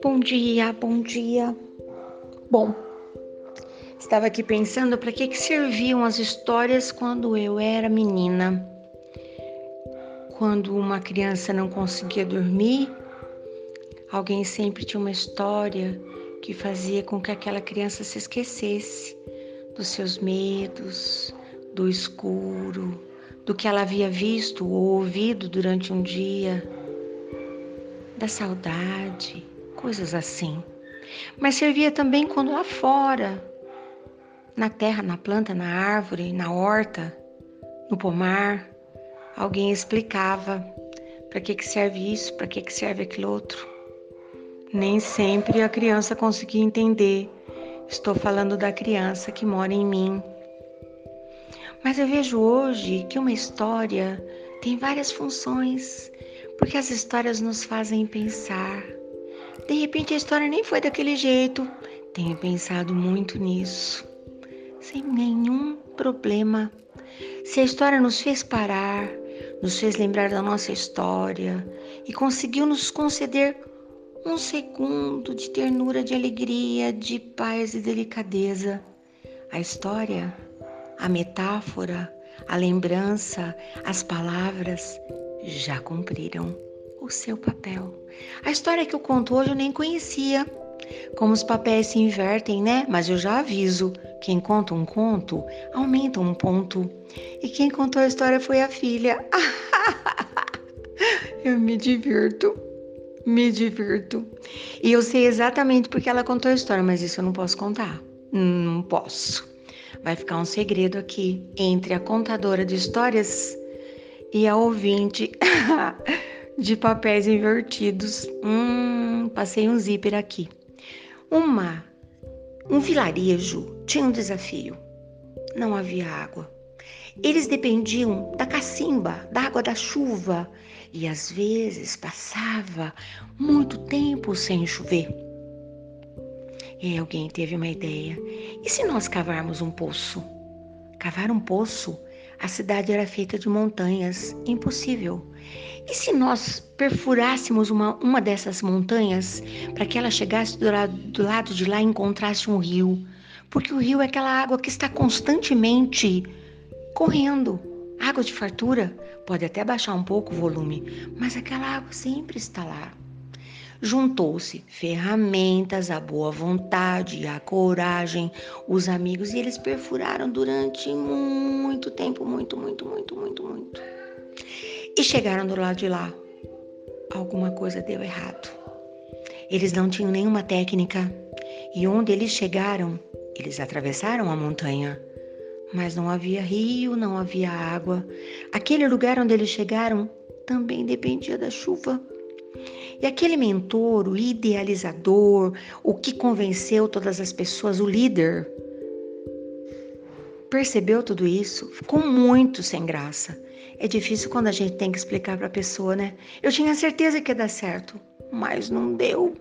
Bom dia, bom dia. Bom, estava aqui pensando para que, que serviam as histórias quando eu era menina. Quando uma criança não conseguia dormir, alguém sempre tinha uma história que fazia com que aquela criança se esquecesse dos seus medos, do escuro, do que ela havia visto ou ouvido durante um dia, da saudade, coisas assim. Mas servia também quando lá fora, na terra, na planta, na árvore, na horta, no pomar, alguém explicava para que, que serve isso, para que, que serve aquilo outro. Nem sempre a criança conseguia entender. Estou falando da criança que mora em mim. Mas eu vejo hoje que uma história tem várias funções, porque as histórias nos fazem pensar. De repente a história nem foi daquele jeito. Tenho pensado muito nisso, sem nenhum problema. Se a história nos fez parar, nos fez lembrar da nossa história e conseguiu nos conceder um segundo de ternura, de alegria, de paz e delicadeza, a história a metáfora, a lembrança, as palavras já cumpriram o seu papel. A história que eu conto hoje eu nem conhecia. Como os papéis se invertem, né? Mas eu já aviso: quem conta um conto aumenta um ponto. E quem contou a história foi a filha. eu me divirto, me divirto. E eu sei exatamente porque ela contou a história, mas isso eu não posso contar. Não posso. Vai ficar um segredo aqui entre a contadora de histórias e a ouvinte de papéis invertidos. Hum, passei um zíper aqui. Uma, um vilarejo tinha um desafio. Não havia água. Eles dependiam da cacimba, da água da chuva, e às vezes passava muito tempo sem chover. E aí alguém teve uma ideia. E se nós cavarmos um poço? Cavar um poço? A cidade era feita de montanhas. Impossível. E se nós perfurássemos uma, uma dessas montanhas para que ela chegasse do lado, do lado de lá e encontrasse um rio? Porque o rio é aquela água que está constantemente correndo. Água de fartura pode até baixar um pouco o volume, mas aquela água sempre está lá juntou-se ferramentas, a boa vontade, a coragem, os amigos e eles perfuraram durante muito tempo, muito, muito, muito, muito, muito. E chegaram do lado de lá. Alguma coisa deu errado. Eles não tinham nenhuma técnica e onde eles chegaram, eles atravessaram a montanha, mas não havia rio, não havia água. Aquele lugar onde eles chegaram também dependia da chuva. E aquele mentor, o idealizador, o que convenceu todas as pessoas, o líder, percebeu tudo isso, ficou muito sem graça. É difícil quando a gente tem que explicar para a pessoa, né? Eu tinha certeza que ia dar certo, mas não deu.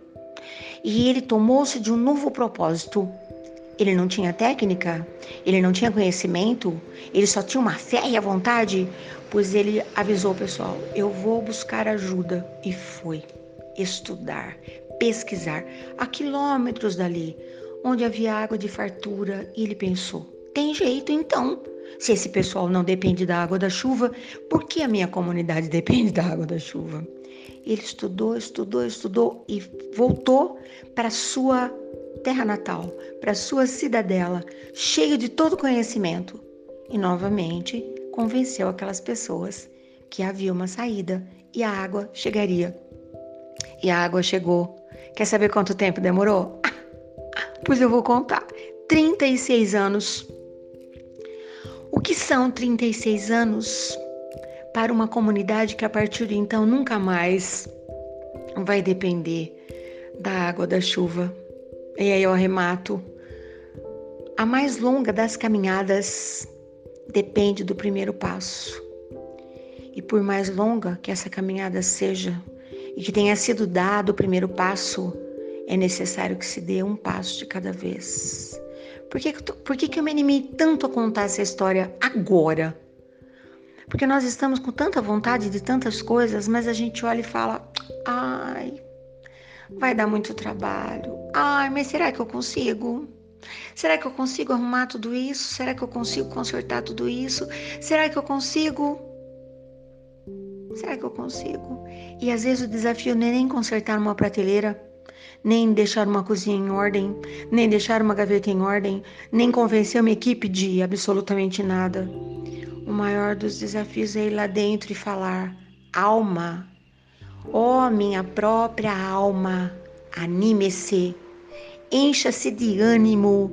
E ele tomou-se de um novo propósito. Ele não tinha técnica, ele não tinha conhecimento, ele só tinha uma fé e a vontade, pois ele avisou o pessoal: eu vou buscar ajuda. E foi estudar, pesquisar a quilômetros dali, onde havia água de fartura, e ele pensou: tem jeito então. Se esse pessoal não depende da água da chuva, por que a minha comunidade depende da água da chuva? Ele estudou, estudou, estudou e voltou para sua terra natal, para sua cidadela, cheio de todo conhecimento. E novamente convenceu aquelas pessoas que havia uma saída e a água chegaria e a água chegou. Quer saber quanto tempo demorou? Pois eu vou contar. 36 anos. O que são 36 anos para uma comunidade que a partir de então nunca mais vai depender da água da chuva? E aí eu arremato. A mais longa das caminhadas depende do primeiro passo. E por mais longa que essa caminhada seja, e que tenha sido dado o primeiro passo, é necessário que se dê um passo de cada vez. Por que, por que, que eu me animei tanto a contar essa história agora? Porque nós estamos com tanta vontade de tantas coisas, mas a gente olha e fala: ai, Vai dar muito trabalho. Ai, mas será que eu consigo? Será que eu consigo arrumar tudo isso? Será que eu consigo consertar tudo isso? Será que eu consigo? Será que eu consigo? E às vezes o desafio não é nem consertar uma prateleira, nem deixar uma cozinha em ordem, nem deixar uma gaveta em ordem, nem convencer uma equipe de absolutamente nada. O maior dos desafios é ir lá dentro e falar: alma, ó oh, minha própria alma, anime-se, encha-se de ânimo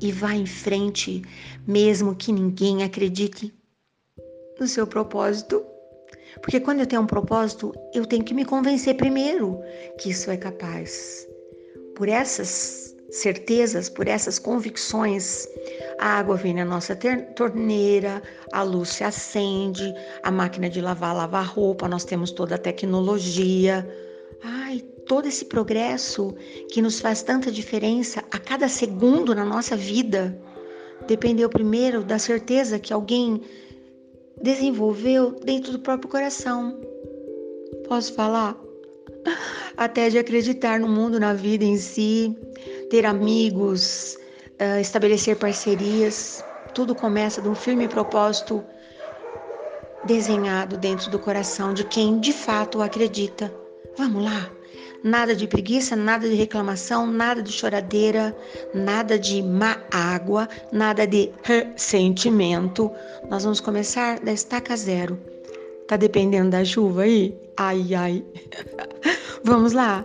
e vá em frente, mesmo que ninguém acredite no seu propósito. Porque quando eu tenho um propósito, eu tenho que me convencer primeiro que isso é capaz. Por essas certezas, por essas convicções, a água vem na nossa torneira, a luz se acende, a máquina de lavar lava roupa, nós temos toda a tecnologia. Ai, todo esse progresso que nos faz tanta diferença a cada segundo na nossa vida dependeu primeiro da certeza que alguém desenvolveu dentro do próprio coração. Posso falar? Até de acreditar no mundo, na vida em si, ter amigos, eh, estabelecer parcerias. Tudo começa de um firme propósito desenhado dentro do coração de quem de fato acredita. Vamos lá? Nada de preguiça, nada de reclamação, nada de choradeira, nada de má água, nada de ressentimento. Nós vamos começar da estaca zero. Tá dependendo da chuva aí? Ai, ai. vamos lá?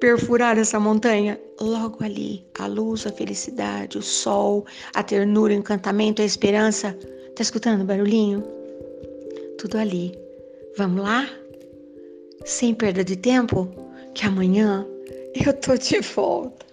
Perfurar essa montanha? Logo ali, a luz, a felicidade, o sol, a ternura, o encantamento, a esperança. Tá escutando o barulhinho? Tudo ali. Vamos lá? Sem perda de tempo? que amanhã eu tô de volta.